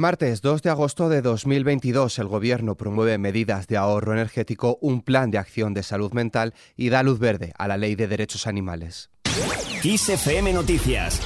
Martes 2 de agosto de 2022, el Gobierno promueve medidas de ahorro energético, un plan de acción de salud mental y da luz verde a la Ley de Derechos Animales. Noticias.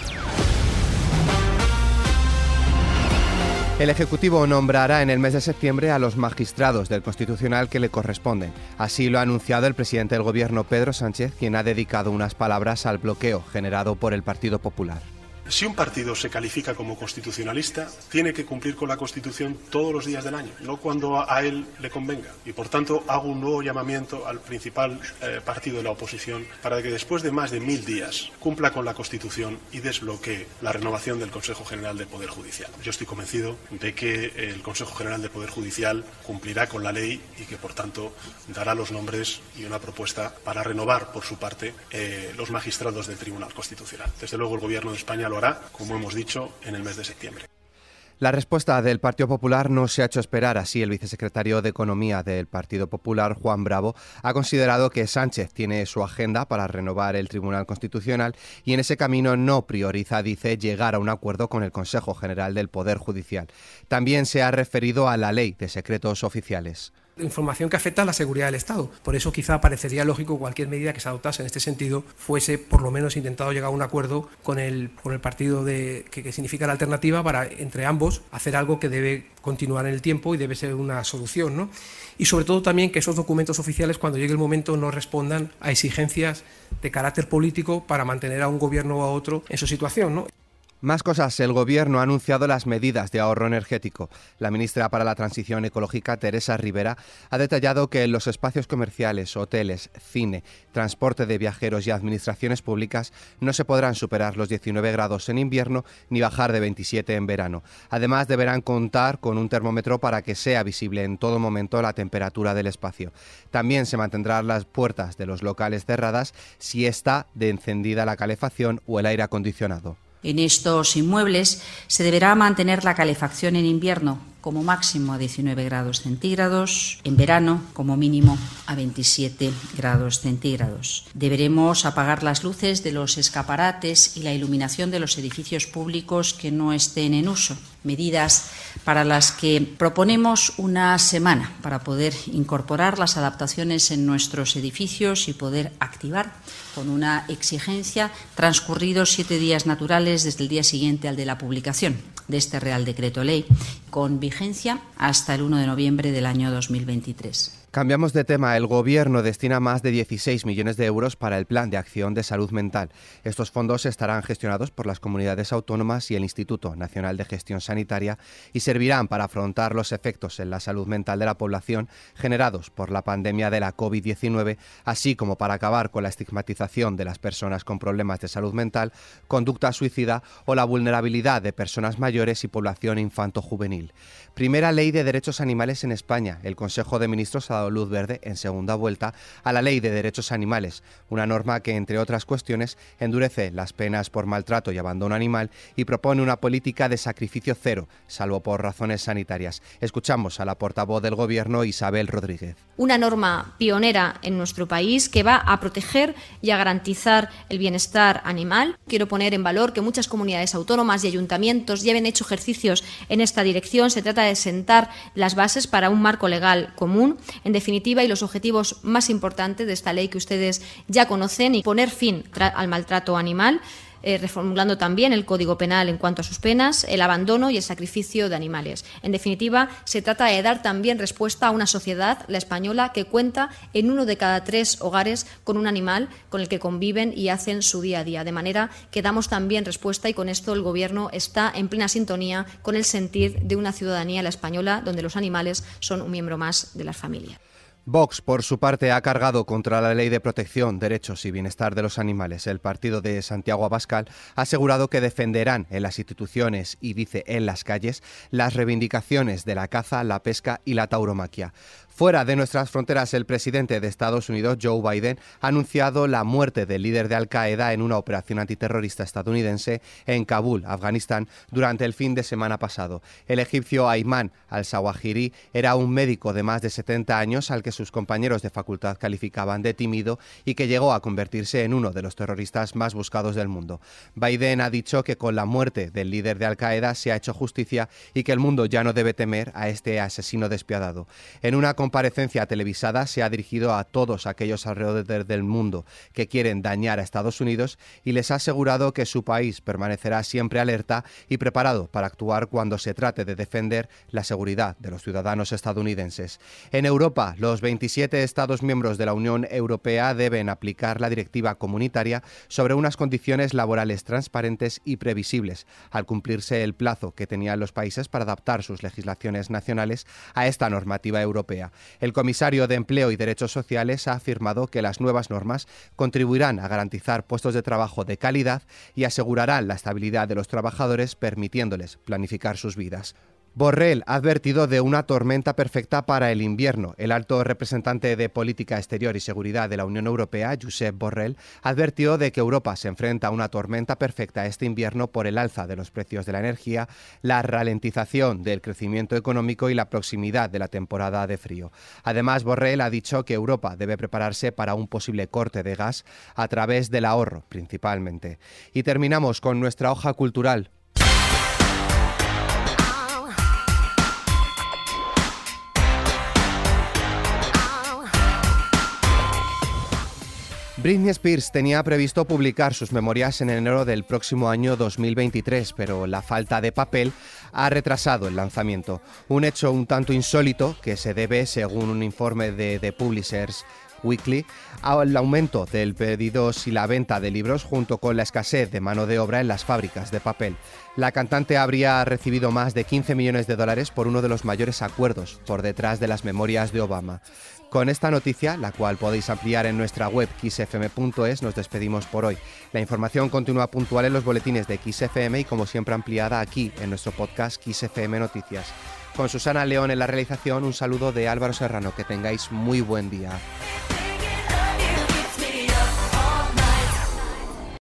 El Ejecutivo nombrará en el mes de septiembre a los magistrados del Constitucional que le corresponden. Así lo ha anunciado el presidente del Gobierno, Pedro Sánchez, quien ha dedicado unas palabras al bloqueo generado por el Partido Popular. Si un partido se califica como constitucionalista, tiene que cumplir con la Constitución todos los días del año, no cuando a él le convenga. Y por tanto hago un nuevo llamamiento al principal eh, partido de la oposición para que después de más de mil días cumpla con la Constitución y desbloquee la renovación del Consejo General del Poder Judicial. Yo estoy convencido de que el Consejo General del Poder Judicial cumplirá con la ley y que por tanto dará los nombres y una propuesta para renovar por su parte eh, los magistrados del Tribunal Constitucional. Desde luego el Gobierno de España lo como hemos dicho, en el mes de septiembre. La respuesta del Partido Popular no se ha hecho esperar. Así, el vicesecretario de Economía del Partido Popular, Juan Bravo, ha considerado que Sánchez tiene su agenda para renovar el Tribunal Constitucional y en ese camino no prioriza, dice, llegar a un acuerdo con el Consejo General del Poder Judicial. También se ha referido a la ley de secretos oficiales información que afecta a la seguridad del Estado. Por eso quizá parecería lógico cualquier medida que se adoptase en este sentido fuese por lo menos intentado llegar a un acuerdo con el, con el partido de, que, significa la alternativa para entre ambos hacer algo que debe continuar en el tiempo y debe ser una solución. ¿no? Y sobre todo también que esos documentos oficiales cuando llegue el momento no respondan a exigencias de carácter político para mantener a un gobierno o a otro en su situación. ¿no? Más cosas. El Gobierno ha anunciado las medidas de ahorro energético. La ministra para la Transición Ecológica, Teresa Rivera, ha detallado que en los espacios comerciales, hoteles, cine, transporte de viajeros y administraciones públicas no se podrán superar los 19 grados en invierno ni bajar de 27 en verano. Además, deberán contar con un termómetro para que sea visible en todo momento la temperatura del espacio. También se mantendrán las puertas de los locales cerradas si está de encendida la calefacción o el aire acondicionado. En estos inmuebles se deberá mantener la calefacción en invierno como máximo a 19 grados centígrados, en verano como mínimo a 27 grados centígrados. Deberemos apagar las luces de los escaparates y la iluminación de los edificios públicos que no estén en uso, medidas para las que proponemos una semana para poder incorporar las adaptaciones en nuestros edificios y poder activar con una exigencia transcurridos siete días naturales desde el día siguiente al de la publicación de este Real Decreto Ley, con vigencia hasta el 1 de noviembre del año 2023. Cambiamos de tema. El Gobierno destina más de 16 millones de euros para el Plan de Acción de Salud Mental. Estos fondos estarán gestionados por las comunidades autónomas y el Instituto Nacional de Gestión Sanitaria y servirán para afrontar los efectos en la salud mental de la población generados por la pandemia de la COVID-19, así como para acabar con la estigmatización de las personas con problemas de salud mental, conducta suicida o la vulnerabilidad de personas mayores y población infanto-juvenil. Primera ley de derechos animales en España. El Consejo de Ministros ha luz verde en segunda vuelta a la Ley de Derechos Animales, una norma que, entre otras cuestiones, endurece las penas por maltrato y abandono animal y propone una política de sacrificio cero, salvo por razones sanitarias. Escuchamos a la portavoz del Gobierno, Isabel Rodríguez. Una norma pionera en nuestro país que va a proteger y a garantizar el bienestar animal. Quiero poner en valor que muchas comunidades autónomas y ayuntamientos ya han hecho ejercicios en esta dirección. Se trata de sentar las bases para un marco legal común en definitiva, y los objetivos más importantes de esta ley que ustedes ya conocen, y poner fin al maltrato animal. Eh, reformulando también el Código Penal en cuanto a sus penas, el abandono y el sacrificio de animales. En definitiva, se trata de dar también respuesta a una sociedad, la española, que cuenta en uno de cada tres hogares con un animal con el que conviven y hacen su día a día. De manera que damos también respuesta y con esto el Gobierno está en plena sintonía con el sentir de una ciudadanía, la española, donde los animales son un miembro más de la familia. Vox, por su parte, ha cargado contra la ley de protección, derechos y bienestar de los animales. El partido de Santiago Abascal ha asegurado que defenderán en las instituciones y dice en las calles las reivindicaciones de la caza, la pesca y la tauromaquia. Fuera de nuestras fronteras, el presidente de Estados Unidos, Joe Biden, ha anunciado la muerte del líder de Al-Qaeda en una operación antiterrorista estadounidense en Kabul, Afganistán, durante el fin de semana pasado. El egipcio Ayman al-Sawahiri era un médico de más de 70 años al que sus compañeros de facultad calificaban de tímido y que llegó a convertirse en uno de los terroristas más buscados del mundo. Biden ha dicho que con la muerte del líder de Al-Qaeda se ha hecho justicia y que el mundo ya no debe temer a este asesino despiadado. Comparecencia televisada se ha dirigido a todos aquellos alrededor del mundo que quieren dañar a Estados Unidos y les ha asegurado que su país permanecerá siempre alerta y preparado para actuar cuando se trate de defender la seguridad de los ciudadanos estadounidenses. En Europa, los 27 Estados miembros de la Unión Europea deben aplicar la directiva comunitaria sobre unas condiciones laborales transparentes y previsibles, al cumplirse el plazo que tenían los países para adaptar sus legislaciones nacionales a esta normativa europea. El comisario de Empleo y Derechos Sociales ha afirmado que las nuevas normas contribuirán a garantizar puestos de trabajo de calidad y asegurarán la estabilidad de los trabajadores permitiéndoles planificar sus vidas. Borrell ha advertido de una tormenta perfecta para el invierno. El alto representante de Política Exterior y Seguridad de la Unión Europea, Josep Borrell, advirtió de que Europa se enfrenta a una tormenta perfecta este invierno por el alza de los precios de la energía, la ralentización del crecimiento económico y la proximidad de la temporada de frío. Además, Borrell ha dicho que Europa debe prepararse para un posible corte de gas a través del ahorro, principalmente. Y terminamos con nuestra hoja cultural. Britney Spears tenía previsto publicar sus memorias en enero del próximo año 2023, pero la falta de papel ha retrasado el lanzamiento. Un hecho un tanto insólito que se debe, según un informe de The Publishers Weekly, al aumento del pedidos y la venta de libros junto con la escasez de mano de obra en las fábricas de papel. La cantante habría recibido más de 15 millones de dólares por uno de los mayores acuerdos por detrás de las memorias de Obama. Con esta noticia, la cual podéis ampliar en nuestra web xfm.es, nos despedimos por hoy. La información continúa puntual en los boletines de XFM y como siempre ampliada aquí en nuestro podcast XFM Noticias. Con Susana León en la realización, un saludo de Álvaro Serrano. Que tengáis muy buen día.